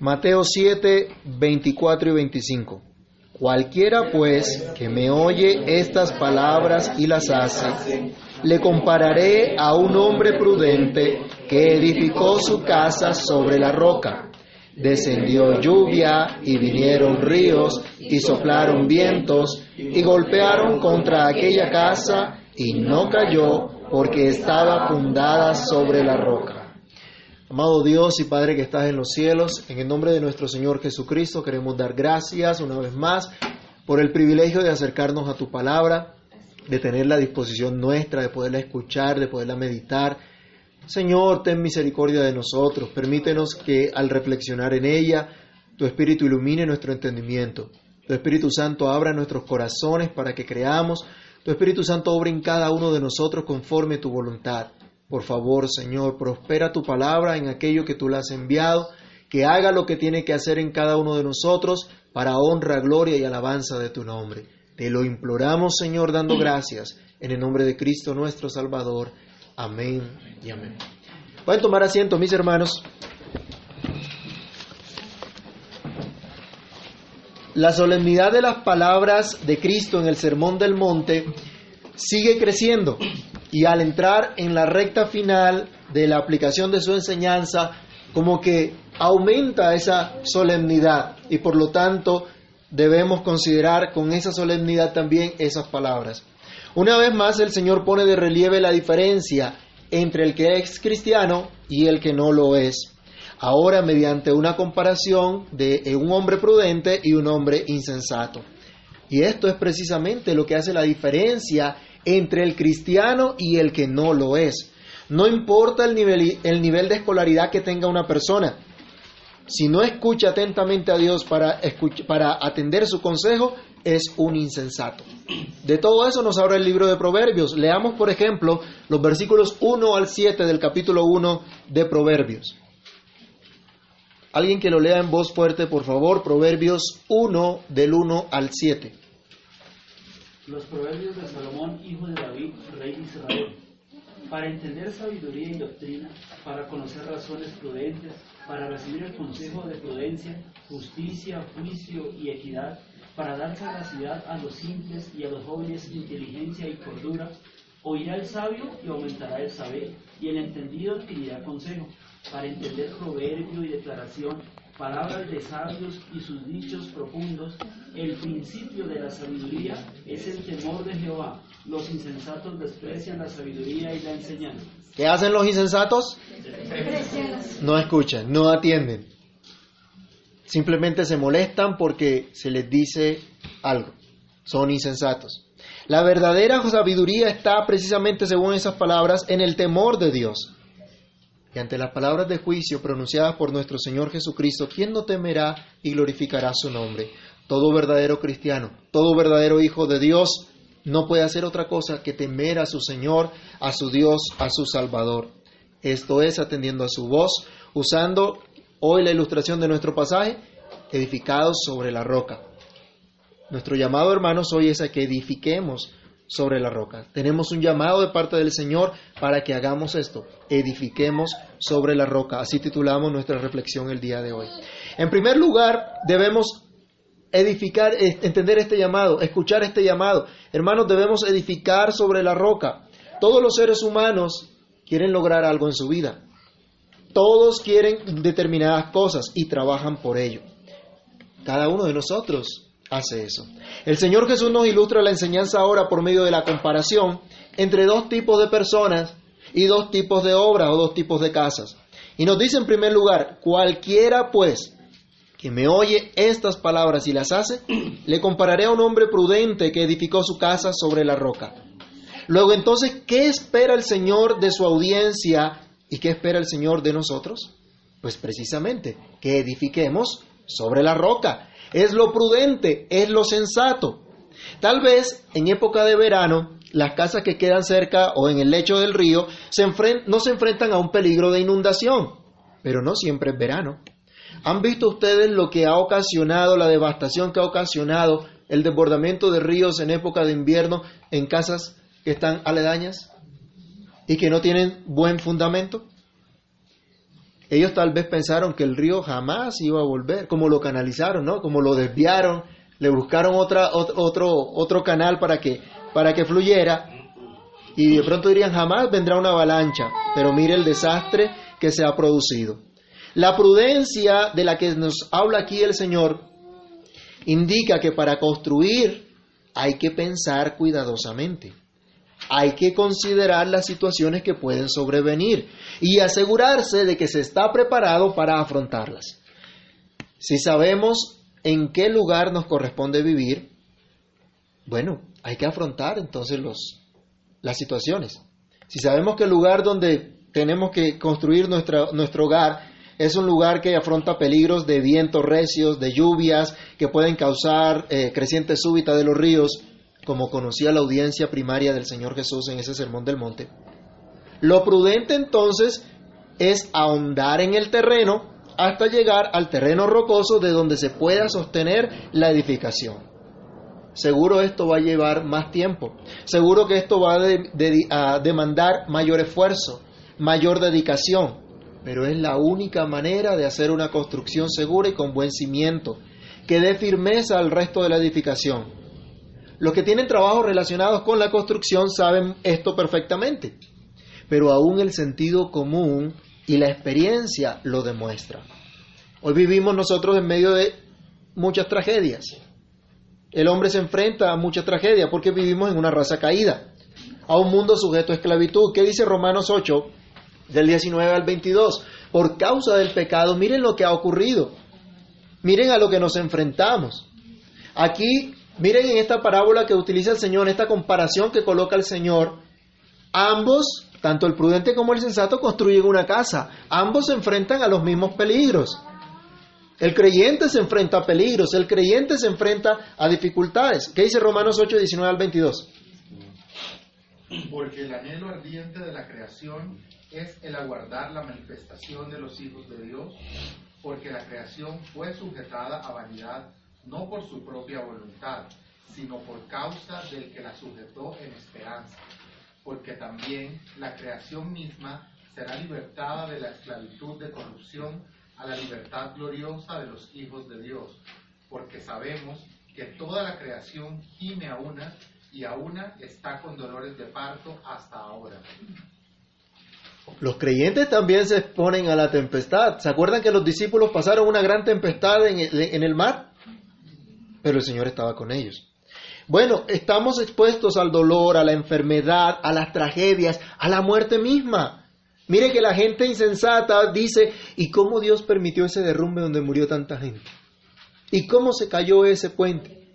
Mateo 7, 24 y 25. Cualquiera pues que me oye estas palabras y las hace, le compararé a un hombre prudente que edificó su casa sobre la roca. Descendió lluvia y vinieron ríos y soplaron vientos y golpearon contra aquella casa y no cayó porque estaba fundada sobre la roca. Amado Dios y Padre que estás en los cielos, en el nombre de nuestro Señor Jesucristo queremos dar gracias una vez más por el privilegio de acercarnos a tu palabra, de tener la disposición nuestra, de poderla escuchar, de poderla meditar. Señor, ten misericordia de nosotros, permítenos que al reflexionar en ella, tu Espíritu ilumine nuestro entendimiento, tu Espíritu Santo abra nuestros corazones para que creamos, tu Espíritu Santo obra en cada uno de nosotros conforme tu voluntad. Por favor, Señor, prospera tu palabra en aquello que tú la has enviado, que haga lo que tiene que hacer en cada uno de nosotros para honra, gloria y alabanza de tu nombre. Te lo imploramos, Señor, dando gracias en el nombre de Cristo nuestro Salvador. Amén y amén. Pueden tomar asiento, mis hermanos. La solemnidad de las palabras de Cristo en el Sermón del Monte sigue creciendo y al entrar en la recta final de la aplicación de su enseñanza, como que aumenta esa solemnidad y por lo tanto debemos considerar con esa solemnidad también esas palabras. Una vez más el Señor pone de relieve la diferencia entre el que es cristiano y el que no lo es. Ahora mediante una comparación de un hombre prudente y un hombre insensato. Y esto es precisamente lo que hace la diferencia entre el cristiano y el que no lo es. No importa el nivel, el nivel de escolaridad que tenga una persona. Si no escucha atentamente a Dios para, para atender su consejo, es un insensato. De todo eso nos habla el libro de Proverbios. Leamos, por ejemplo, los versículos 1 al 7 del capítulo 1 de Proverbios. Alguien que lo lea en voz fuerte, por favor, Proverbios 1 del 1 al 7. Los proverbios de Salomón, hijo de David, rey de Israel. Para entender sabiduría y doctrina, para conocer razones prudentes, para recibir el consejo de prudencia, justicia, juicio y equidad, para dar sagacidad a los simples y a los jóvenes inteligencia y cordura, oirá el sabio y aumentará el saber, y el entendido adquirirá consejo, para entender proverbio y declaración, palabras de sabios y sus dichos profundos, el principio de la sabiduría es el temor de Jehová. Los insensatos desprecian la sabiduría y la enseñanza. ¿Qué hacen los insensatos? No escuchan, no atienden. Simplemente se molestan porque se les dice algo. Son insensatos. La verdadera sabiduría está precisamente, según esas palabras, en el temor de Dios. Y ante las palabras de juicio pronunciadas por nuestro Señor Jesucristo, ¿quién no temerá y glorificará su nombre? Todo verdadero cristiano, todo verdadero hijo de Dios no puede hacer otra cosa que temer a su Señor, a su Dios, a su Salvador. Esto es atendiendo a su voz, usando hoy la ilustración de nuestro pasaje, edificados sobre la roca. Nuestro llamado, hermanos, hoy es a que edifiquemos sobre la roca. Tenemos un llamado de parte del Señor para que hagamos esto, edifiquemos sobre la roca. Así titulamos nuestra reflexión el día de hoy. En primer lugar, debemos edificar, entender este llamado, escuchar este llamado. Hermanos, debemos edificar sobre la roca. Todos los seres humanos quieren lograr algo en su vida. Todos quieren determinadas cosas y trabajan por ello. Cada uno de nosotros hace eso. El Señor Jesús nos ilustra la enseñanza ahora por medio de la comparación entre dos tipos de personas y dos tipos de obras o dos tipos de casas. Y nos dice en primer lugar, cualquiera pues que me oye estas palabras y las hace, le compararé a un hombre prudente que edificó su casa sobre la roca. Luego entonces, ¿qué espera el Señor de su audiencia y qué espera el Señor de nosotros? Pues precisamente que edifiquemos sobre la roca es lo prudente, es lo sensato. Tal vez en época de verano, las casas que quedan cerca o en el lecho del río no se enfrentan a un peligro de inundación, pero no siempre es verano. ¿Han visto ustedes lo que ha ocasionado, la devastación que ha ocasionado el desbordamiento de ríos en época de invierno en casas que están aledañas y que no tienen buen fundamento? Ellos tal vez pensaron que el río jamás iba a volver, como lo canalizaron, ¿no? Como lo desviaron, le buscaron otra, otro, otro canal para que, para que fluyera, y de pronto dirían, jamás vendrá una avalancha, pero mire el desastre que se ha producido. La prudencia de la que nos habla aquí el Señor indica que para construir hay que pensar cuidadosamente. Hay que considerar las situaciones que pueden sobrevenir y asegurarse de que se está preparado para afrontarlas. Si sabemos en qué lugar nos corresponde vivir, bueno, hay que afrontar entonces los, las situaciones. Si sabemos que el lugar donde tenemos que construir nuestro hogar es un lugar que afronta peligros de vientos recios, de lluvias que pueden causar eh, creciente súbita de los ríos, como conocía la audiencia primaria del Señor Jesús en ese sermón del monte. Lo prudente entonces es ahondar en el terreno hasta llegar al terreno rocoso de donde se pueda sostener la edificación. Seguro esto va a llevar más tiempo. Seguro que esto va a demandar mayor esfuerzo, mayor dedicación pero es la única manera de hacer una construcción segura y con buen cimiento, que dé firmeza al resto de la edificación. Los que tienen trabajos relacionados con la construcción saben esto perfectamente, pero aún el sentido común y la experiencia lo demuestran. Hoy vivimos nosotros en medio de muchas tragedias. El hombre se enfrenta a muchas tragedias porque vivimos en una raza caída, a un mundo sujeto a esclavitud. ¿Qué dice Romanos 8? del 19 al 22. Por causa del pecado, miren lo que ha ocurrido. Miren a lo que nos enfrentamos. Aquí, miren en esta parábola que utiliza el Señor, en esta comparación que coloca el Señor, ambos, tanto el prudente como el sensato, construyen una casa. Ambos se enfrentan a los mismos peligros. El creyente se enfrenta a peligros, el creyente se enfrenta a dificultades. ¿Qué dice Romanos 8, 19 al 22? Porque el anhelo ardiente de la creación es el aguardar la manifestación de los hijos de Dios, porque la creación fue sujetada a vanidad no por su propia voluntad, sino por causa del que la sujetó en esperanza, porque también la creación misma será libertada de la esclavitud de corrupción a la libertad gloriosa de los hijos de Dios, porque sabemos que toda la creación gime a una y a una está con dolores de parto hasta ahora. Los creyentes también se exponen a la tempestad. ¿Se acuerdan que los discípulos pasaron una gran tempestad en el, mar? Pero el Señor estaba con ellos. Bueno, estamos expuestos al dolor, a la enfermedad, a las tragedias, a la muerte misma. Mire que la gente insensata dice, ¿y cómo Dios permitió ese derrumbe donde murió tanta gente? ¿Y cómo se cayó ese puente?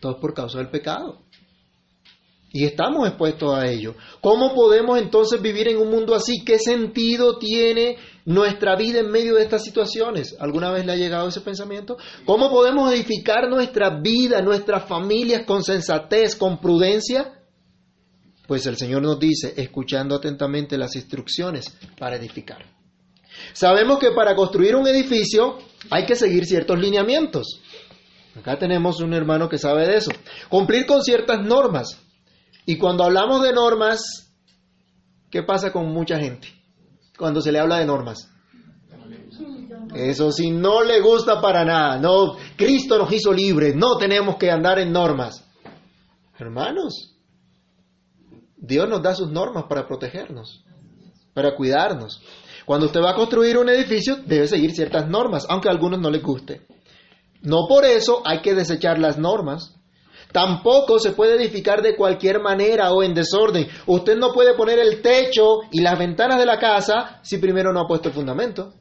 Todo por causa del pecado. Y estamos expuestos a ello. ¿Cómo podemos entonces vivir en un mundo así? ¿Qué sentido tiene nuestra vida en medio de estas situaciones? ¿Alguna vez le ha llegado ese pensamiento? ¿Cómo podemos edificar nuestra vida, nuestras familias con sensatez, con prudencia? Pues el Señor nos dice, escuchando atentamente las instrucciones para edificar. Sabemos que para construir un edificio hay que seguir ciertos lineamientos. Acá tenemos un hermano que sabe de eso. Cumplir con ciertas normas. Y cuando hablamos de normas, ¿qué pasa con mucha gente? Cuando se le habla de normas. Eso sí, no le gusta para nada. No, Cristo nos hizo libres, no tenemos que andar en normas. Hermanos, Dios nos da sus normas para protegernos, para cuidarnos. Cuando usted va a construir un edificio, debe seguir ciertas normas, aunque a algunos no les guste. No por eso hay que desechar las normas. Tampoco se puede edificar de cualquier manera o en desorden. Usted no puede poner el techo y las ventanas de la casa si primero no ha puesto el fundamento.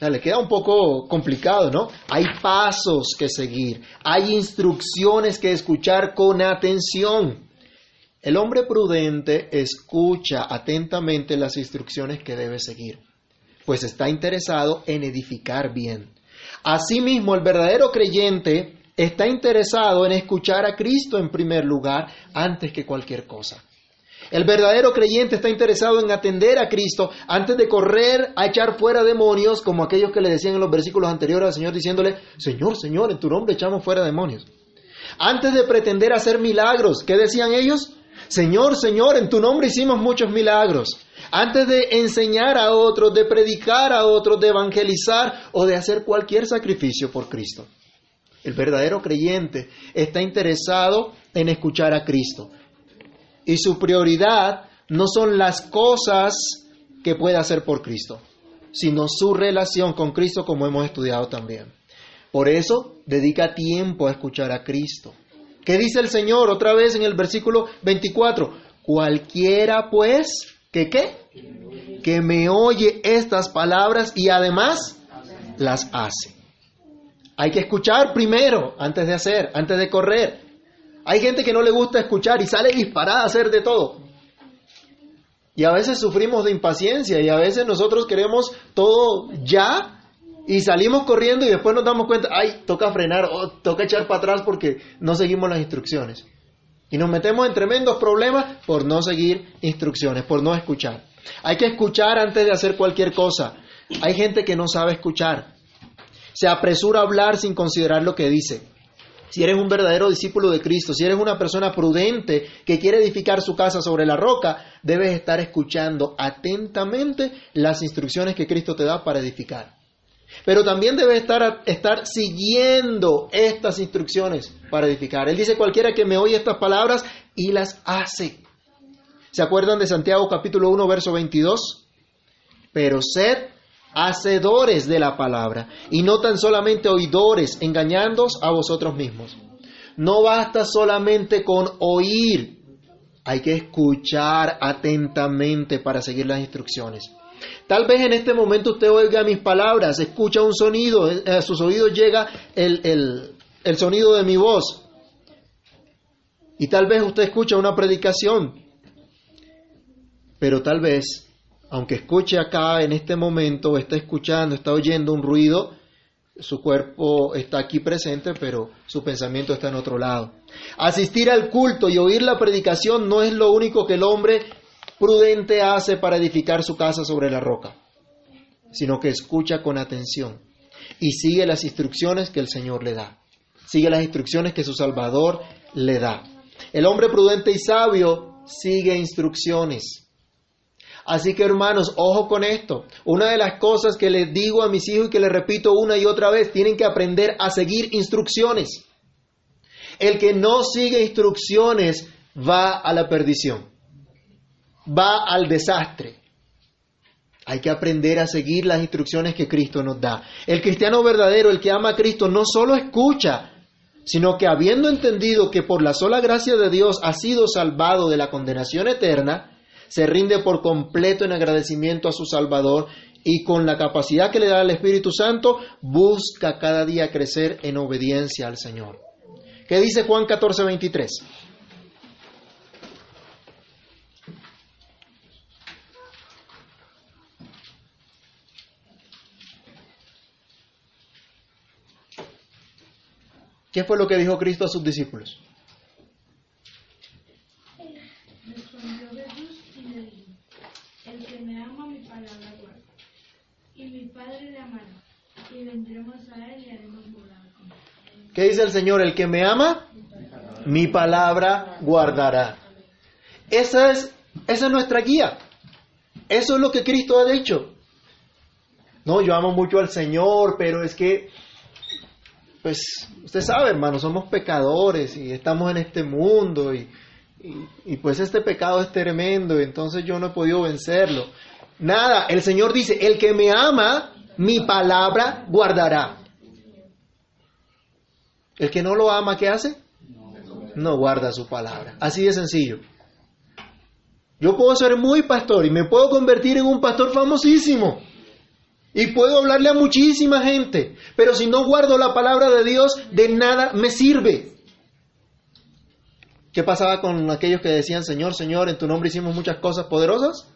O le queda un poco complicado, ¿no? Hay pasos que seguir, hay instrucciones que escuchar con atención. El hombre prudente escucha atentamente las instrucciones que debe seguir, pues está interesado en edificar bien. Asimismo, el verdadero creyente está interesado en escuchar a Cristo en primer lugar antes que cualquier cosa. El verdadero creyente está interesado en atender a Cristo antes de correr a echar fuera demonios, como aquellos que le decían en los versículos anteriores al Señor diciéndole, Señor, Señor, en tu nombre echamos fuera demonios. Antes de pretender hacer milagros, ¿qué decían ellos? Señor, Señor, en tu nombre hicimos muchos milagros. Antes de enseñar a otros, de predicar a otros, de evangelizar o de hacer cualquier sacrificio por Cristo. El verdadero creyente está interesado en escuchar a Cristo. Y su prioridad no son las cosas que puede hacer por Cristo, sino su relación con Cristo como hemos estudiado también. Por eso dedica tiempo a escuchar a Cristo. ¿Qué dice el Señor otra vez en el versículo 24? Cualquiera pues, que qué? Que me oye estas palabras y además las hace. Hay que escuchar primero, antes de hacer, antes de correr. Hay gente que no le gusta escuchar y sale disparada a hacer de todo. Y a veces sufrimos de impaciencia y a veces nosotros queremos todo ya y salimos corriendo y después nos damos cuenta, ay, toca frenar o toca echar para atrás porque no seguimos las instrucciones. Y nos metemos en tremendos problemas por no seguir instrucciones, por no escuchar. Hay que escuchar antes de hacer cualquier cosa. Hay gente que no sabe escuchar. Se apresura a hablar sin considerar lo que dice. Si eres un verdadero discípulo de Cristo, si eres una persona prudente que quiere edificar su casa sobre la roca, debes estar escuchando atentamente las instrucciones que Cristo te da para edificar. Pero también debes estar, estar siguiendo estas instrucciones para edificar. Él dice, cualquiera que me oye estas palabras y las hace. ¿Se acuerdan de Santiago capítulo 1, verso 22? Pero sed hacedores de la palabra y no tan solamente oidores, engañándoos a vosotros mismos. No basta solamente con oír, hay que escuchar atentamente para seguir las instrucciones. Tal vez en este momento usted oiga mis palabras, escucha un sonido, eh, a sus oídos llega el, el sonido de mi voz. Y tal vez usted escucha una predicación, pero tal vez aunque escuche acá en este momento, está escuchando, está oyendo un ruido, su cuerpo está aquí presente, pero su pensamiento está en otro lado. Asistir al culto y oír la predicación no es lo único que el hombre prudente hace para edificar su casa sobre la roca, sino que escucha con atención y sigue las instrucciones que el Señor le da. Sigue las instrucciones que su Salvador le da. El hombre prudente y sabio sigue instrucciones Así que hermanos, ojo con esto. Una de las cosas que les digo a mis hijos y que les repito una y otra vez, tienen que aprender a seguir instrucciones. El que no sigue instrucciones va a la perdición, va al desastre. Hay que aprender a seguir las instrucciones que Cristo nos da. El cristiano verdadero, el que ama a Cristo, no solo escucha, sino que habiendo entendido que por la sola gracia de Dios ha sido salvado de la condenación eterna, se rinde por completo en agradecimiento a su Salvador y con la capacidad que le da el Espíritu Santo busca cada día crecer en obediencia al Señor. ¿Qué dice Juan 14, 23? ¿Qué fue lo que dijo Cristo a sus discípulos? ¿Qué dice el Señor? El que me ama, mi palabra guardará. Esa es, esa es nuestra guía. Eso es lo que Cristo ha dicho. No, yo amo mucho al Señor, pero es que, pues, usted sabe, hermano, somos pecadores y estamos en este mundo y, y pues este pecado es tremendo y entonces yo no he podido vencerlo. Nada, el Señor dice, el que me ama, mi palabra guardará. El que no lo ama, ¿qué hace? No guarda su palabra. Así de sencillo. Yo puedo ser muy pastor y me puedo convertir en un pastor famosísimo. Y puedo hablarle a muchísima gente. Pero si no guardo la palabra de Dios, de nada me sirve. ¿Qué pasaba con aquellos que decían, Señor, Señor, en tu nombre hicimos muchas cosas poderosas?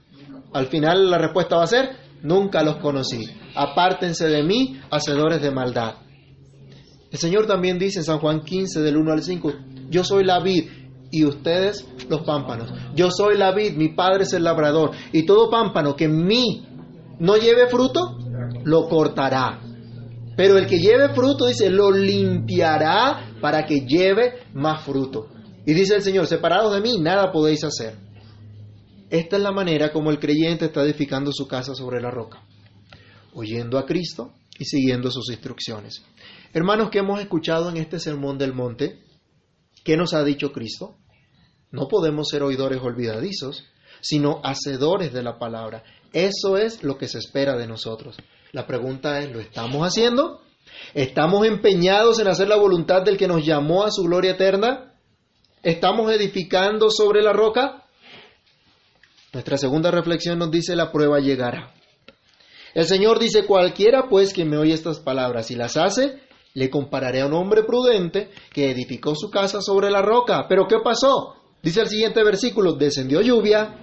Al final la respuesta va a ser, nunca los conocí. Apártense de mí, hacedores de maldad. El Señor también dice en San Juan 15 del 1 al 5, yo soy la vid y ustedes los pámpanos. Yo soy la vid, mi padre es el labrador. Y todo pámpano que en mí no lleve fruto, lo cortará. Pero el que lleve fruto, dice, lo limpiará para que lleve más fruto. Y dice el Señor, separados de mí, nada podéis hacer. Esta es la manera como el creyente está edificando su casa sobre la roca, oyendo a Cristo y siguiendo sus instrucciones. Hermanos que hemos escuchado en este sermón del monte, ¿qué nos ha dicho Cristo? No podemos ser oidores olvidadizos, sino hacedores de la palabra. Eso es lo que se espera de nosotros. La pregunta es, ¿lo estamos haciendo? ¿Estamos empeñados en hacer la voluntad del que nos llamó a su gloria eterna? ¿Estamos edificando sobre la roca? Nuestra segunda reflexión nos dice, la prueba llegará. El Señor dice, cualquiera pues que me oye estas palabras y las hace, le compararé a un hombre prudente que edificó su casa sobre la roca. Pero ¿qué pasó? Dice el siguiente versículo, descendió lluvia,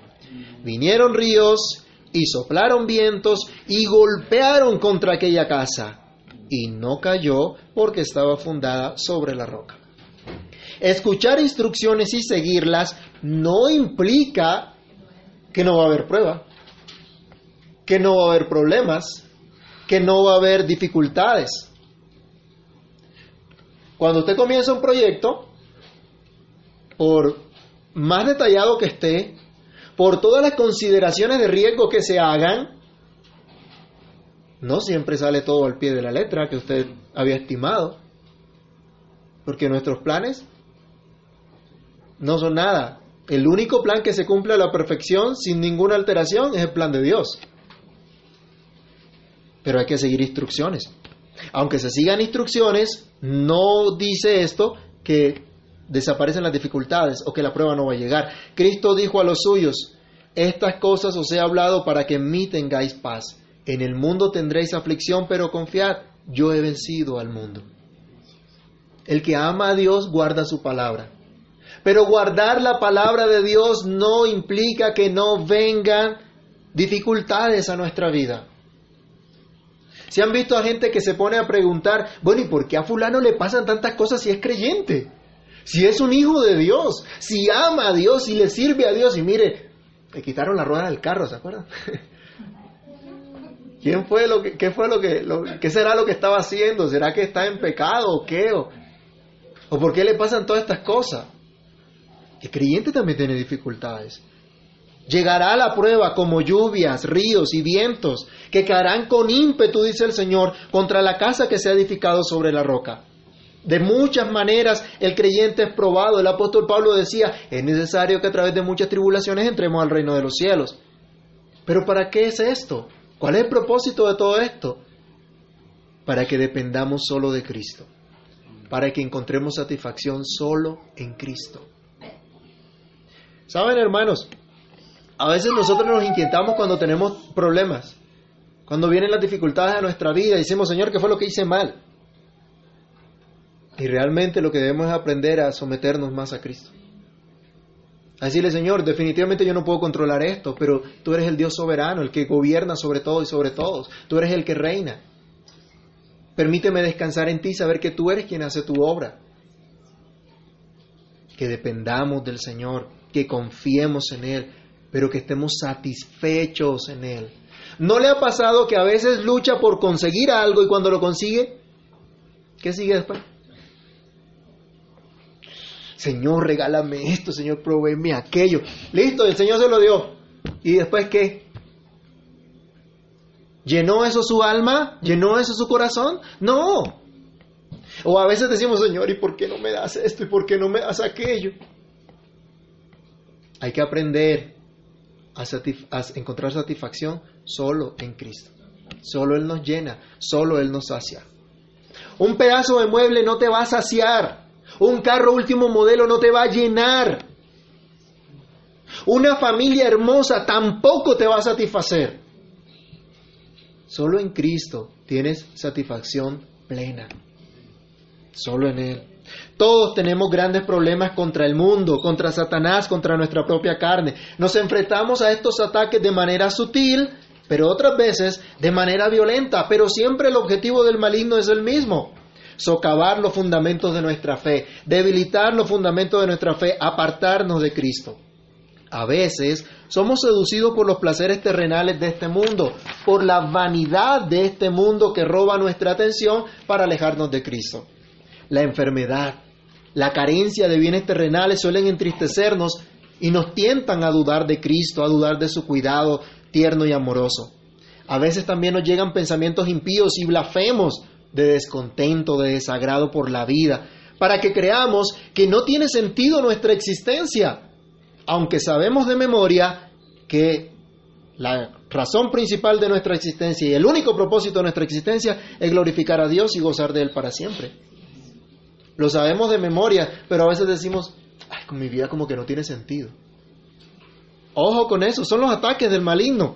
vinieron ríos y soplaron vientos y golpearon contra aquella casa y no cayó porque estaba fundada sobre la roca. Escuchar instrucciones y seguirlas no implica que no va a haber prueba, que no va a haber problemas, que no va a haber dificultades. Cuando usted comienza un proyecto, por más detallado que esté, por todas las consideraciones de riesgo que se hagan, no siempre sale todo al pie de la letra que usted había estimado, porque nuestros planes no son nada. El único plan que se cumple a la perfección sin ninguna alteración es el plan de Dios. Pero hay que seguir instrucciones. Aunque se sigan instrucciones, no dice esto que desaparecen las dificultades o que la prueba no va a llegar. Cristo dijo a los suyos, estas cosas os he hablado para que en mí tengáis paz. En el mundo tendréis aflicción, pero confiad, yo he vencido al mundo. El que ama a Dios guarda su palabra. Pero guardar la palabra de Dios no implica que no vengan dificultades a nuestra vida. Si han visto a gente que se pone a preguntar, bueno, ¿y por qué a fulano le pasan tantas cosas si es creyente? Si es un hijo de Dios, si ama a Dios, si le sirve a Dios, y mire, le quitaron la rueda del carro, ¿se acuerdan? ¿Quién fue lo que, qué fue lo que, qué será lo que estaba haciendo? ¿Será que está en pecado o qué? ¿O, o por qué le pasan todas estas cosas? El creyente también tiene dificultades. Llegará la prueba como lluvias, ríos y vientos que caerán con ímpetu, dice el Señor, contra la casa que se ha edificado sobre la roca. De muchas maneras el creyente es probado. El apóstol Pablo decía, es necesario que a través de muchas tribulaciones entremos al reino de los cielos. Pero ¿para qué es esto? ¿Cuál es el propósito de todo esto? Para que dependamos solo de Cristo. Para que encontremos satisfacción solo en Cristo. Saben, hermanos, a veces nosotros nos inquietamos cuando tenemos problemas, cuando vienen las dificultades a nuestra vida decimos, Señor, ¿qué fue lo que hice mal? Y realmente lo que debemos es aprender a someternos más a Cristo. A decirle, Señor, definitivamente yo no puedo controlar esto, pero tú eres el Dios soberano, el que gobierna sobre todo y sobre todos. Tú eres el que reina. Permíteme descansar en ti, saber que tú eres quien hace tu obra. Que dependamos del Señor, que confiemos en Él, pero que estemos satisfechos en Él. ¿No le ha pasado que a veces lucha por conseguir algo y cuando lo consigue, ¿qué sigue después? Señor, regálame esto, Señor, proveeme aquello. Listo, el Señor se lo dio. ¿Y después qué? ¿Llenó eso su alma? ¿Llenó eso su corazón? No. O a veces decimos, Señor, ¿y por qué no me das esto? ¿Y por qué no me das aquello? Hay que aprender a, encontrar satisfacción solo en Cristo. Solo Él nos llena, solo Él nos sacia. Un pedazo de mueble no te va a saciar. Un carro último modelo no te va a llenar. Una familia hermosa tampoco te va a satisfacer. Solo en Cristo tienes satisfacción plena. Solo en Él. Todos tenemos grandes problemas contra el mundo, contra Satanás, contra nuestra propia carne. Nos enfrentamos a estos ataques de manera sutil, pero otras veces de manera violenta, pero siempre el objetivo del maligno es el mismo. Socavar los fundamentos de nuestra fe, debilitar los fundamentos de nuestra fe, apartarnos de Cristo. A veces somos seducidos por los placeres terrenales de este mundo, por la vanidad de este mundo que roba nuestra atención para alejarnos de Cristo la enfermedad, la carencia de bienes terrenales suelen entristecernos y nos tientan a dudar de Cristo, a dudar de su cuidado tierno y amoroso. A veces también nos llegan pensamientos impíos y blasfemos de descontento, de desagrado por la vida, para que creamos que no tiene sentido nuestra existencia, aunque sabemos de memoria que la razón principal de nuestra existencia y el único propósito de nuestra existencia es glorificar a Dios y gozar de Él para siempre. Lo sabemos de memoria, pero a veces decimos, ay, con mi vida como que no tiene sentido. Ojo con eso, son los ataques del maligno.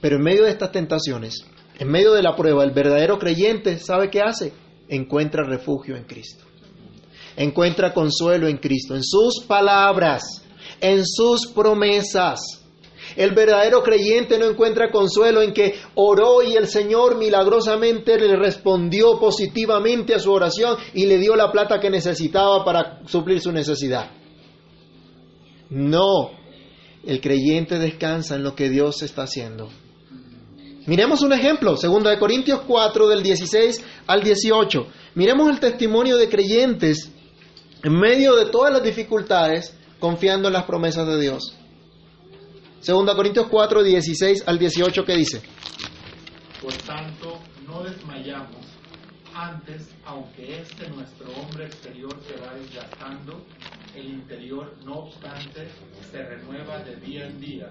Pero en medio de estas tentaciones, en medio de la prueba, el verdadero creyente, ¿sabe qué hace? Encuentra refugio en Cristo. Encuentra consuelo en Cristo, en sus palabras, en sus promesas. El verdadero creyente no encuentra consuelo en que oró y el Señor milagrosamente le respondió positivamente a su oración y le dio la plata que necesitaba para suplir su necesidad. No, el creyente descansa en lo que Dios está haciendo. Miremos un ejemplo, 2 Corintios 4 del 16 al 18. Miremos el testimonio de creyentes en medio de todas las dificultades, confiando en las promesas de Dios. 2 Corintios 4, 16 al 18, ¿qué dice? Por tanto, no desmayamos. Antes, aunque este nuestro hombre exterior se va desgastando, el interior, no obstante, se renueva de día en día,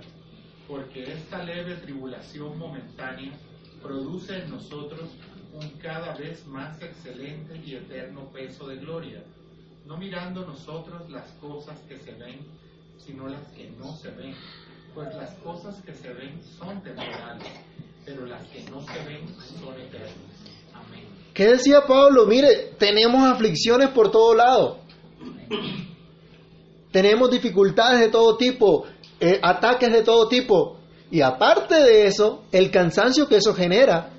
porque esta leve tribulación momentánea produce en nosotros un cada vez más excelente y eterno peso de gloria, no mirando nosotros las cosas que se ven, sino las que no se ven pues las cosas que se ven son temporales, pero las que no se ven son eternas. Amén. ¿Qué decía Pablo? Mire, tenemos aflicciones por todo lado. Tenemos dificultades de todo tipo, eh, ataques de todo tipo. Y aparte de eso, el cansancio que eso genera.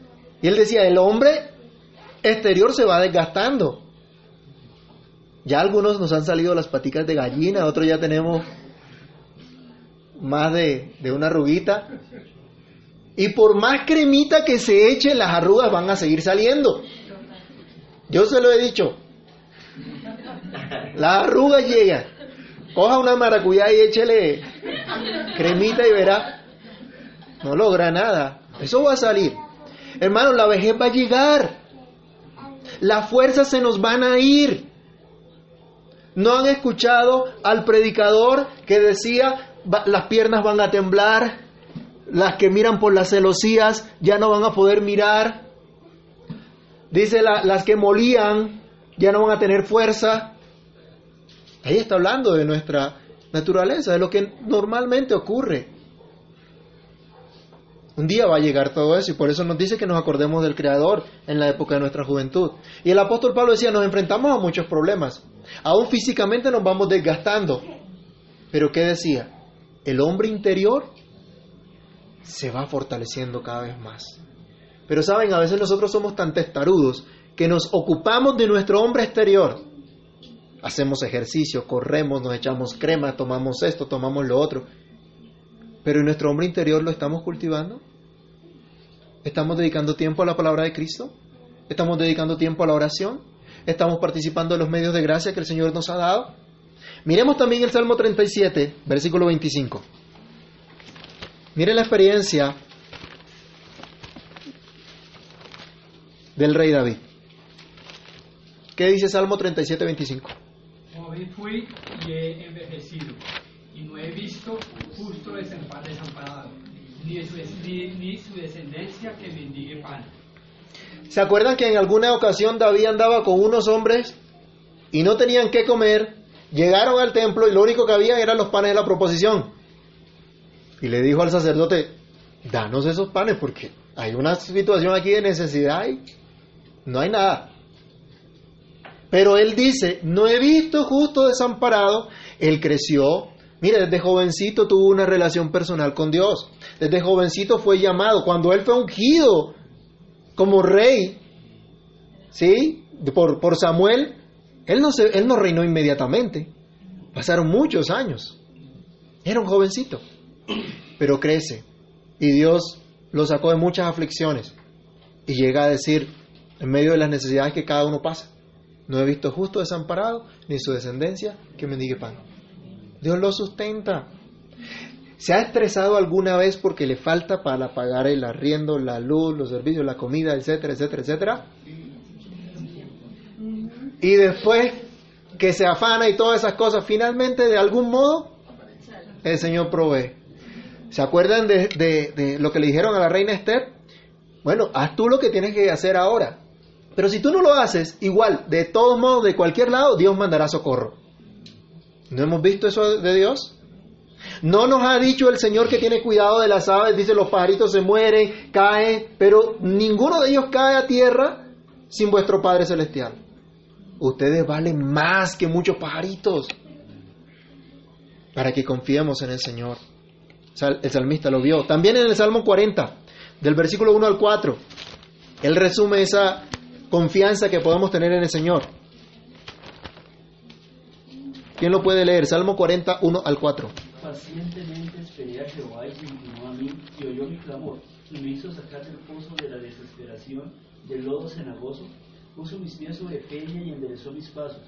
Y él decía, el hombre exterior se va desgastando. Ya algunos nos han salido las paticas de gallina, otros ya tenemos más de, una arruguita. Y por más cremita que se eche, las arrugas van a seguir saliendo. Yo se lo he dicho. Las arrugas llegan. Coja una maracuyá y échele cremita y verá. No logra nada. Eso va a salir. Hermano, la vejez va a llegar. Las fuerzas se nos van a ir. ¿No han escuchado al predicador que decía, las piernas van a temblar, las que miran por las celosías ya no van a poder mirar, dice las que molían ya no van a tener fuerza. Ahí está hablando de nuestra naturaleza, de lo que normalmente ocurre. Un día va a llegar todo eso y por eso nos dice que nos acordemos del Creador en la época de nuestra juventud. Y el apóstol Pablo decía, nos enfrentamos a muchos problemas. Aún físicamente nos vamos desgastando. Pero ¿qué decía? el hombre interior se va fortaleciendo cada vez más. Pero saben, a veces nosotros somos tan testarudos que nos ocupamos de nuestro hombre exterior. Hacemos ejercicio, corremos, nos echamos crema, tomamos esto, tomamos lo otro. Pero ¿y nuestro hombre interior lo estamos cultivando? ¿Estamos dedicando tiempo a la palabra de Cristo? ¿Estamos dedicando tiempo a la oración? ¿Estamos participando de los medios de gracia que el Señor nos ha dado? Miremos también el Salmo 37, versículo 25. Mire la experiencia del rey David. ¿Qué dice Salmo 37, 25? Fui y he envejecido, y no he visto justo desamparado, ni su descendencia que mendigue pan. ¿Se acuerdan que en alguna ocasión David andaba con unos hombres y no tenían qué comer Llegaron al templo y lo único que había eran los panes de la proposición. Y le dijo al sacerdote, danos esos panes porque hay una situación aquí de necesidad y no hay nada. Pero él dice, no he visto justo desamparado. Él creció. Mire, desde jovencito tuvo una relación personal con Dios. Desde jovencito fue llamado. Cuando él fue ungido como rey, ¿sí? Por, por Samuel, él no, se, él no reinó inmediatamente. Pasaron muchos años. Era un jovencito. Pero crece. Y Dios lo sacó de muchas aflicciones. Y llega a decir, en medio de las necesidades que cada uno pasa, No he visto justo desamparado, ni su descendencia que mendigue pan. Dios lo sustenta. ¿Se ha estresado alguna vez porque le falta para pagar el arriendo, la luz, los servicios, la comida, etcétera, etcétera, etcétera? Y después que se afana y todas esas cosas, finalmente de algún modo el Señor provee. ¿Se acuerdan de, de, de lo que le dijeron a la reina Esther? Bueno, haz tú lo que tienes que hacer ahora. Pero si tú no lo haces, igual, de todos modos, de cualquier lado, Dios mandará socorro. ¿No hemos visto eso de Dios? No nos ha dicho el Señor que tiene cuidado de las aves, dice los pajaritos se mueren, caen, pero ninguno de ellos cae a tierra sin vuestro Padre Celestial. Ustedes valen más que muchos pajaritos para que confiemos en el Señor. El salmista lo vio. También en el Salmo 40, del versículo 1 al 4, él resume esa confianza que podemos tener en el Señor. ¿Quién lo puede leer? Salmo 40, 1 al 4. Pacientemente esperé a Jehová y se inclinó a mí y oyó mi clamor y me hizo sacar del pozo de la desesperación, del lodo cenagoso. Puso mis pies sobre peña y enderezó mis pasos.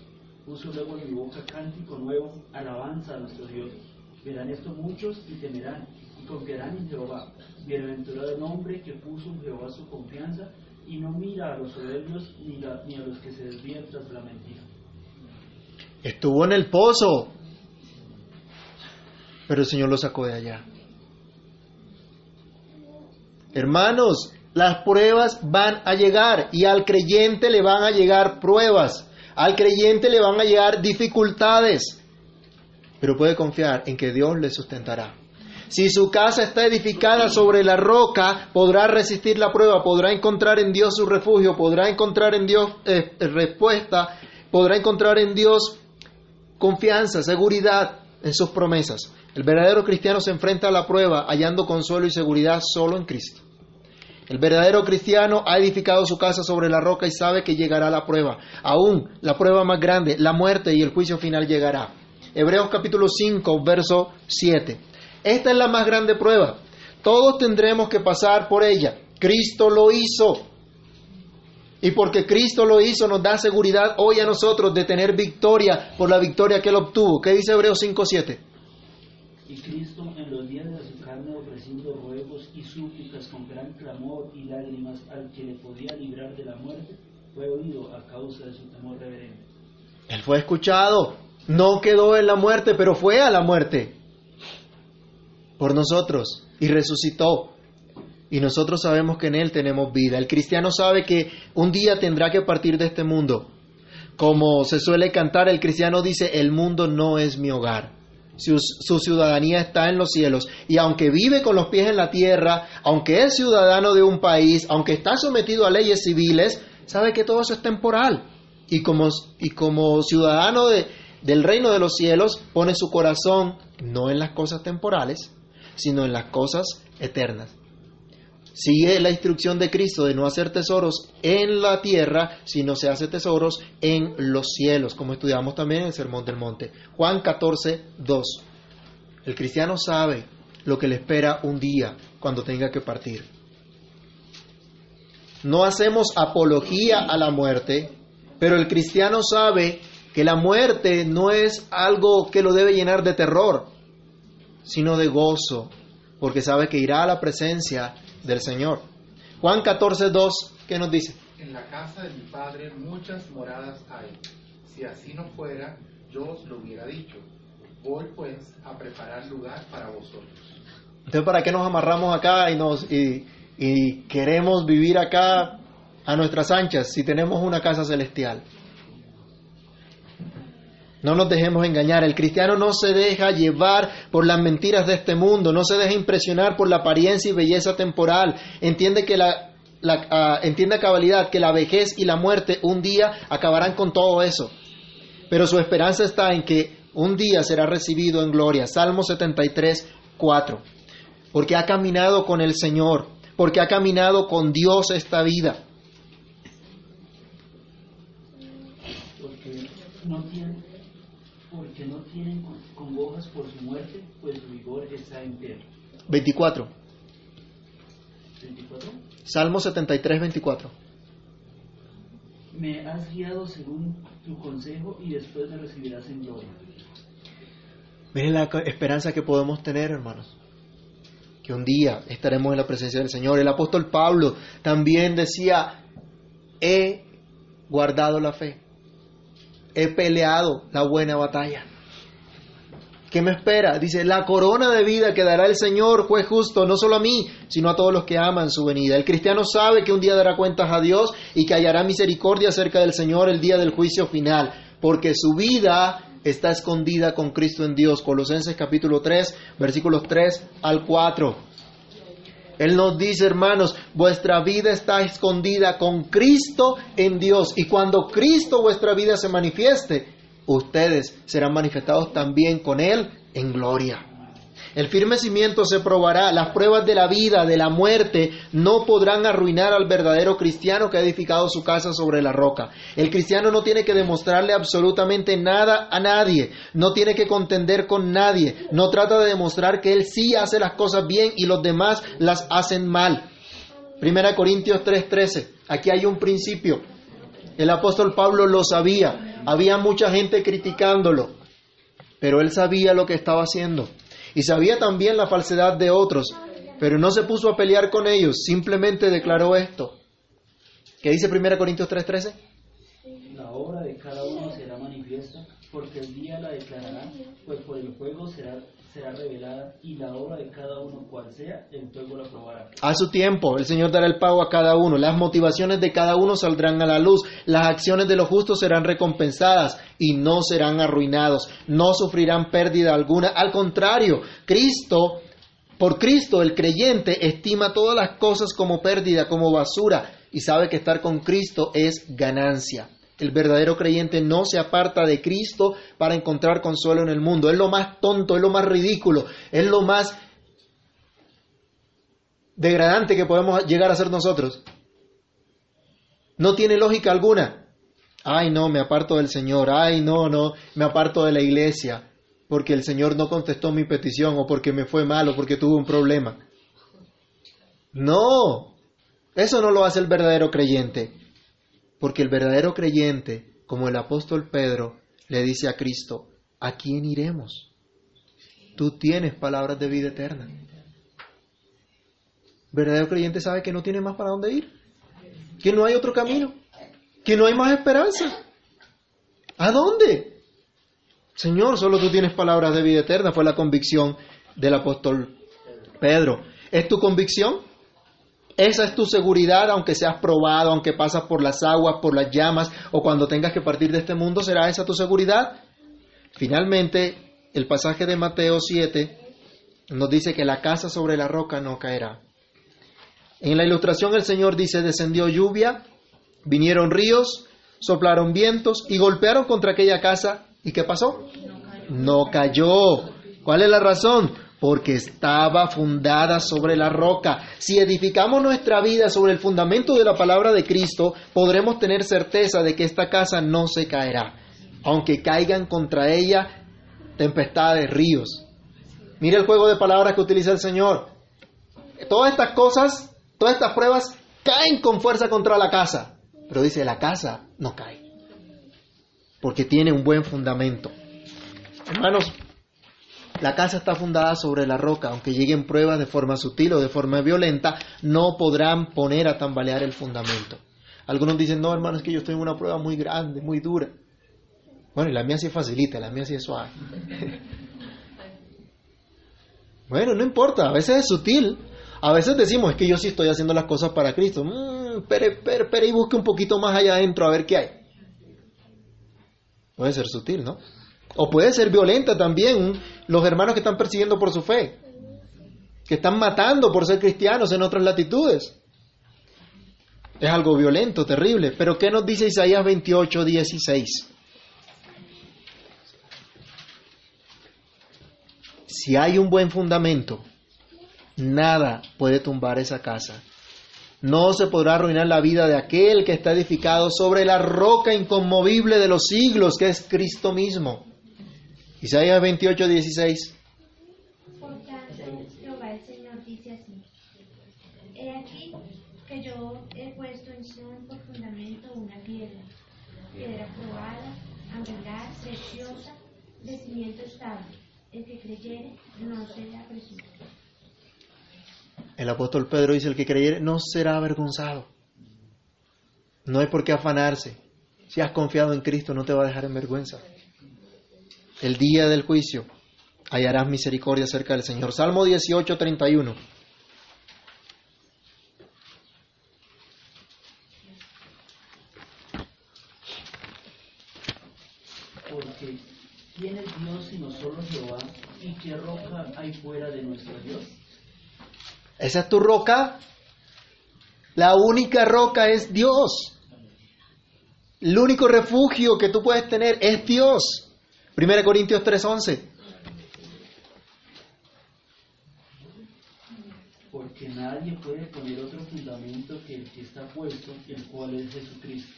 Puso luego en mi boca cántico nuevo, alabanza a nuestro Dios. Verán esto muchos y temerán y confiarán en Jehová. Bienaventurado el hombre que puso en Jehová su confianza y no mira a los soberbios ni, ni a los que se desvían tras la mentira. Estuvo en el pozo, pero el Señor lo sacó de allá. Hermanos, las pruebas van a llegar y al creyente le van a llegar pruebas, al creyente le van a llegar dificultades, pero puede confiar en que Dios le sustentará. Si su casa está edificada sobre la roca, podrá resistir la prueba, podrá encontrar en Dios su refugio, podrá encontrar en Dios eh, respuesta, podrá encontrar en Dios confianza, seguridad en sus promesas. El verdadero cristiano se enfrenta a la prueba hallando consuelo y seguridad solo en Cristo. El verdadero cristiano ha edificado su casa sobre la roca y sabe que llegará la prueba. Aún la prueba más grande, la muerte y el juicio final llegará. Hebreos capítulo 5, verso 7. Esta es la más grande prueba. Todos tendremos que pasar por ella. Cristo lo hizo. Y porque Cristo lo hizo, nos da seguridad hoy a nosotros de tener victoria por la victoria que Él obtuvo. ¿Qué dice Hebreos 5, 7? Y Cristo en los días de su carne ofreciendo ruegos y súplicas con gran clamor y lágrimas al que le podía librar de la muerte, fue oído a causa de su temor reverente. Él fue escuchado. No quedó en la muerte, pero fue a la muerte por nosotros y resucitó. Y nosotros sabemos que en Él tenemos vida. El cristiano sabe que un día tendrá que partir de este mundo. Como se suele cantar, el cristiano dice, el mundo no es mi hogar. Su, ciudadanía está en los cielos. Y aunque vive con los pies en la tierra, aunque es ciudadano de un país, aunque está sometido a leyes civiles, sabe que todo eso es temporal. Y como, ciudadano de, del reino de los cielos, pone su corazón no en las cosas temporales, sino en las cosas eternas. Sigue la instrucción de Cristo de no hacer tesoros en la tierra, sino se hace tesoros en los cielos, como estudiamos también en el Sermón del Monte. Juan 14, 2. El cristiano sabe lo que le espera un día cuando tenga que partir. No hacemos apología a la muerte, pero el cristiano sabe que la muerte no es algo que lo debe llenar de terror, sino de gozo, porque sabe que irá a la presencia del Señor. Juan 14, 2, ¿qué nos dice? En la casa de mi padre muchas moradas hay. Si así no fuera, yo os lo hubiera dicho. Voy pues a preparar lugar para vosotros. Entonces, ¿para qué nos amarramos acá y, nos, y, y queremos vivir acá a nuestras anchas si tenemos una casa celestial? No nos dejemos engañar. El cristiano no se deja llevar por las mentiras de este mundo, no se deja impresionar por la apariencia y belleza temporal. Entiende que la, la ah, entiende a cabalidad que la vejez y la muerte un día acabarán con todo eso. Pero su esperanza está en que un día será recibido en gloria. Salmo 73, 4. Porque ha caminado con el Señor, porque ha caminado con Dios esta vida. Porque no tienen, porque no tienen con- congojas por su muerte, pues su vigor está entero. 24. 24. Salmo 73, 24. me has guiado según tu consejo y después me recibirás en gloria. Miren la esperanza que podemos tener, hermanos. Que un día estaremos en la presencia del Señor. El apóstol Pablo también decía, he guardado la fe, he peleado la buena batalla. ¿Qué me espera? Dice, la corona de vida que dará el Señor, juez justo, no solo a mí, sino a todos los que aman su venida. El cristiano sabe que un día dará cuentas a Dios y que hallará misericordia cerca del Señor el día del juicio final, porque su vida está escondida con Cristo en Dios. Colosenses capítulo 3, versículos 3 al 4. Él nos dice, hermanos, vuestra vida está escondida con Cristo en Dios. Y cuando Cristo vuestra vida se manifieste, ustedes serán manifestados también con Él en gloria. El firme cimiento se probará, las pruebas de la vida, de la muerte, no podrán arruinar al verdadero cristiano que ha edificado su casa sobre la roca. El cristiano no tiene que demostrarle absolutamente nada a nadie, no tiene que contender con nadie, no trata de demostrar que él sí hace las cosas bien y los demás las hacen mal. Primera Corintios 3:13, aquí hay un principio. El apóstol Pablo lo sabía, había mucha gente criticándolo, pero él sabía lo que estaba haciendo y sabía también la falsedad de otros, pero no se puso a pelear con ellos, simplemente declaró esto. ¿Qué dice 1 Corintios 3:13? La obra de cada uno será manifiesta, porque el día la declarará, pues por el fuego será, A su tiempo, el Señor dará el pago a cada uno, las motivaciones de cada uno saldrán a la luz, las acciones de los justos serán recompensadas y no serán arruinados, no sufrirán pérdida alguna, al contrario, Cristo por Cristo el creyente estima todas las cosas como pérdida, como basura, y sabe que estar con Cristo es ganancia. El verdadero creyente no se aparta de Cristo para encontrar consuelo en el mundo. Es lo más tonto, es lo más ridículo, es lo más degradante que podemos llegar a ser nosotros. No tiene lógica alguna. Ay, no, me aparto del Señor. Ay, no, no, me aparto de la iglesia porque el Señor no contestó mi petición o porque me fue mal o porque tuve un problema. No, eso no lo hace el verdadero creyente, porque el verdadero creyente, como el apóstol Pedro, le dice a Cristo, ¿a quién iremos? Tú tienes palabras de vida eterna. El verdadero creyente sabe que no tiene más para dónde ir, que no hay otro camino, que no hay más esperanza. ¿A dónde? Señor, solo tú tienes palabras de vida eterna, fue la convicción del apóstol Pedro. ¿Es tu convicción? Esa es tu seguridad, aunque seas probado, aunque pasas por las aguas, por las llamas, o cuando tengas que partir de este mundo, ¿será esa tu seguridad? Finalmente, el pasaje de Mateo 7 nos dice que la casa sobre la roca no caerá. En la ilustración el Señor dice, descendió lluvia, vinieron ríos, soplaron vientos y golpearon contra aquella casa. ¿Y qué pasó? No cayó. ¿Cuál es la razón? Porque estaba fundada sobre la roca. Si edificamos nuestra vida sobre el fundamento de la palabra de Cristo, podremos tener certeza de que esta casa no se caerá, aunque caigan contra ella tempestades, ríos. Mire el juego de palabras que utiliza el Señor. Todas estas cosas, todas estas pruebas caen con fuerza contra la casa, pero dice la casa no cae, porque tiene un buen fundamento. Hermanos, la casa está fundada sobre la roca, aunque lleguen pruebas de forma sutil o de forma violenta, no podrán poner a tambalear el fundamento. Algunos dicen, no, hermanos, es que yo estoy en una prueba muy grande, muy dura. Bueno, y la mía sí es facilita, la mía sí es suave. bueno, no importa, a veces es sutil. A veces decimos, es que yo sí estoy haciendo las cosas para Cristo. Mm, pero, pero y busque un poquito más allá adentro a ver qué hay. Puede ser sutil, ¿no? O puede ser violenta también los hermanos que están persiguiendo por su fe, que están matando por ser cristianos en otras latitudes. Es algo violento, terrible. Pero ¿qué nos dice Isaías 28, 16? Si hay un buen fundamento, nada puede tumbar esa casa. No se podrá arruinar la vida de aquel que está edificado sobre la roca inconmovible de los siglos, que es Cristo mismo. Isaías 28, 16. Por tanto, Jehová el Señor dice así: He aquí que yo he puesto en Sion por fundamento una piedra, piedra probada, angular, preciosa, de cimiento estable. El que creyere no será presumido. El apóstol Pedro dice, el que creyere no será avergonzado. No hay por qué afanarse. Si has confiado en Cristo, no te va a dejar en vergüenza. El día del juicio hallarás misericordia cerca del Señor. Salmo 18, 31. Porque ¿quién es Dios sino solo Jehová? ¿Y qué roca hay fuera de nuestro Dios? ¿Esa es tu roca? La única roca es Dios. El único refugio que tú puedes tener es Dios. 1 Corintios 3:11. Porque nadie puede poner otro fundamento que el que está puesto, el cual es Jesucristo.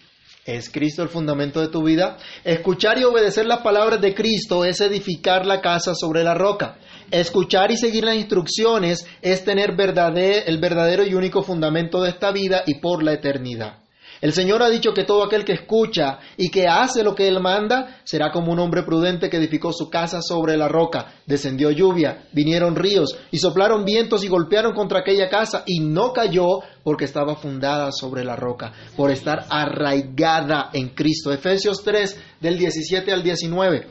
¿Es Cristo el fundamento de tu vida? Escuchar y obedecer las palabras de Cristo es edificar la casa sobre la roca. Escuchar y seguir las instrucciones es tener el verdadero y único fundamento de esta vida y por la eternidad. El Señor ha dicho que todo aquel que escucha y que hace lo que Él manda será como un hombre prudente que edificó su casa sobre la roca. Descendió lluvia, vinieron ríos y soplaron vientos y golpearon contra aquella casa y no cayó porque estaba fundada sobre la roca, por estar arraigada en Cristo. Efesios 3 del 17 al 19.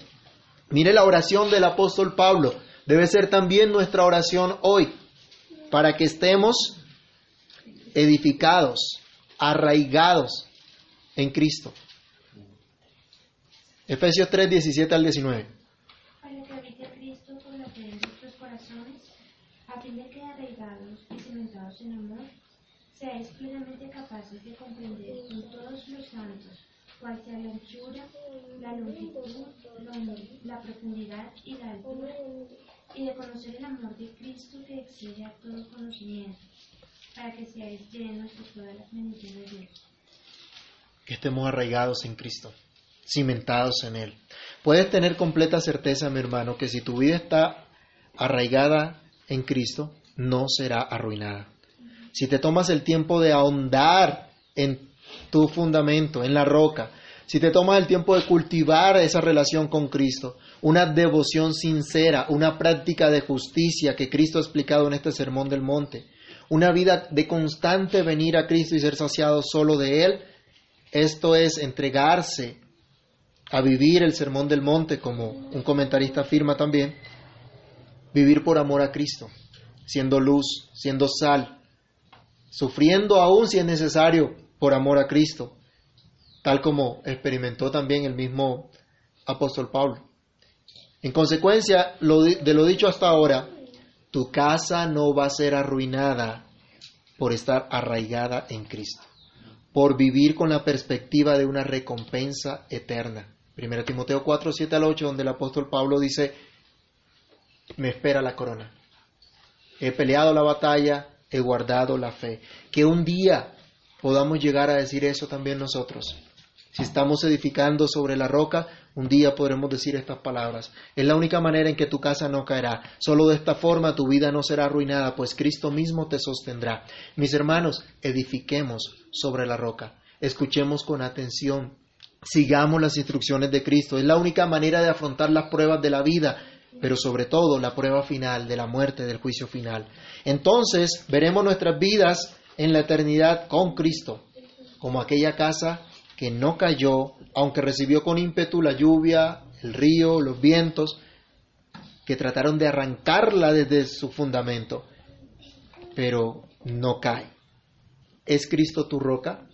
Mire la oración del apóstol Pablo. Debe ser también nuestra oración hoy, para que estemos edificados, arraigados en Cristo. Efesios 3, 17 al 19. para que habite Cristo por la fe en nuestros corazones, a fin de que arraigados y cimentados en amor, seáis plenamente capaces de comprender con todos los santos cuál sea la anchura, la longitud, la, profundidad y la altura, y de conocer el amor de Cristo que excede a todo conocimiento, para que seáis llenos de todas las bendiciones de Dios. que estemos arraigados en Cristo, cimentados en Él. Puedes tener completa certeza, mi hermano, que si tu vida está arraigada en Cristo, no será arruinada. Si te tomas el tiempo de ahondar en tu fundamento, en la roca, si te tomas el tiempo de cultivar esa relación con Cristo, una devoción sincera, una práctica de justicia que Cristo ha explicado en este Sermón del Monte, una vida de constante venir a Cristo y ser saciado solo de Él, esto es entregarse a vivir el sermón del monte, como un comentarista afirma también, vivir por amor a Cristo, siendo luz, siendo sal, sufriendo aún si es necesario por amor a Cristo, tal como experimentó también el mismo apóstol Pablo. En consecuencia de lo dicho hasta ahora, tu casa no va a ser arruinada por estar arraigada en Cristo por vivir con la perspectiva de una recompensa eterna. 1 Timoteo 4, 7 al 8, donde el apóstol Pablo dice, me espera la corona. He peleado la batalla, he guardado la fe. Que un día podamos llegar a decir eso también nosotros. Si estamos edificando sobre la roca, un día podremos decir estas palabras. Es la única manera en que tu casa no caerá. Solo de esta forma tu vida no será arruinada, pues Cristo mismo te sostendrá. Mis hermanos, edifiquemos sobre la roca. Escuchemos con atención. Sigamos las instrucciones de Cristo. Es la única manera de afrontar las pruebas de la vida, pero sobre todo la prueba final de la muerte, del juicio final. Entonces veremos nuestras vidas en la eternidad con Cristo, como aquella casa que no cayó, aunque recibió con ímpetu la lluvia, el río, los vientos, que trataron de arrancarla desde su fundamento, pero no cae. ¿Es Cristo tu roca?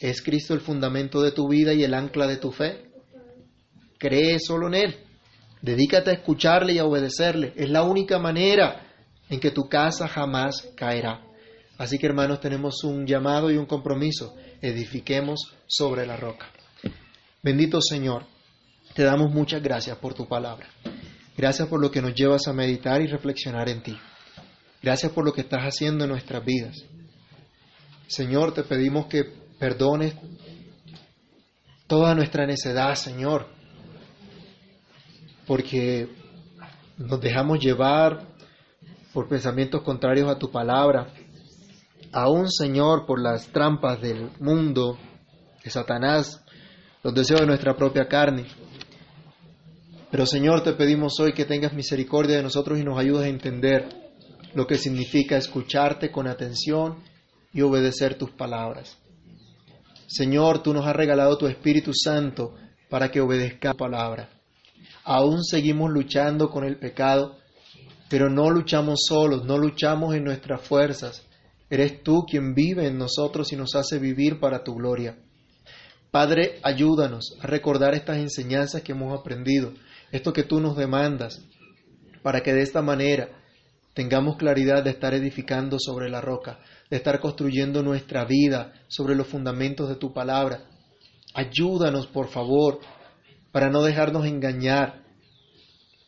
¿Es Cristo el fundamento de tu vida y el ancla de tu fe? Cree solo en Él. Dedícate a escucharle y a obedecerle. Es la única manera en que tu casa jamás caerá. Así que hermanos, tenemos un llamado y un compromiso. Edifiquemos sobre la roca. Bendito Señor, te damos muchas gracias por tu palabra. Gracias por lo que nos llevas a meditar y reflexionar en ti. Gracias por lo que estás haciendo en nuestras vidas. Señor, te pedimos que perdones toda nuestra necedad, Señor, porque nos dejamos llevar por pensamientos contrarios a tu palabra, aún, Señor, por las trampas del mundo, de Satanás, los deseos de nuestra propia carne. Pero Señor, te pedimos hoy que tengas misericordia de nosotros y nos ayudes a entender lo que significa escucharte con atención y obedecer tus palabras. Señor, tú nos has regalado tu Espíritu Santo para que obedezca tu palabra. Aún seguimos luchando con el pecado, pero no luchamos solos, no luchamos en nuestras fuerzas. Eres tú quien vive en nosotros y nos hace vivir para tu gloria. Padre, ayúdanos a recordar estas enseñanzas que hemos aprendido, esto que tú nos demandas, para que de esta manera tengamos claridad de estar edificando sobre la roca, de estar construyendo nuestra vida sobre los fundamentos de tu palabra. Ayúdanos, por favor, para no dejarnos engañar,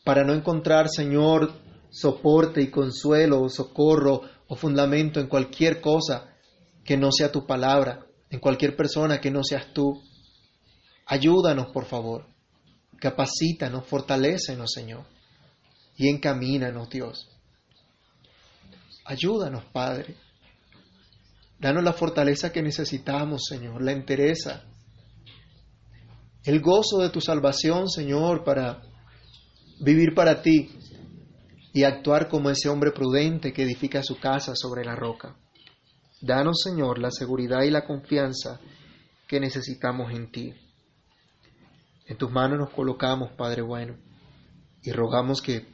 para no encontrar, Señor, soporte y consuelo o socorro o fundamento en cualquier cosa que no sea tu palabra, en cualquier persona que no seas tú. Ayúdanos, por favor. Capacítanos, fortalécenos, Señor. Y encamínanos, Dios. Ayúdanos, Padre. Danos la fortaleza que necesitamos, Señor, la entereza, el gozo de tu salvación, Señor, para vivir para ti y actuar como ese hombre prudente que edifica su casa sobre la roca. Danos, Señor, la seguridad y la confianza que necesitamos en ti. En tus manos nos colocamos, Padre bueno, y rogamos que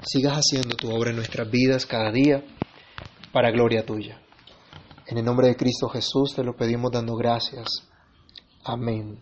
sigas haciendo tu obra en nuestras vidas cada día para gloria tuya. En el nombre de Cristo Jesús te lo pedimos dando gracias. Amén.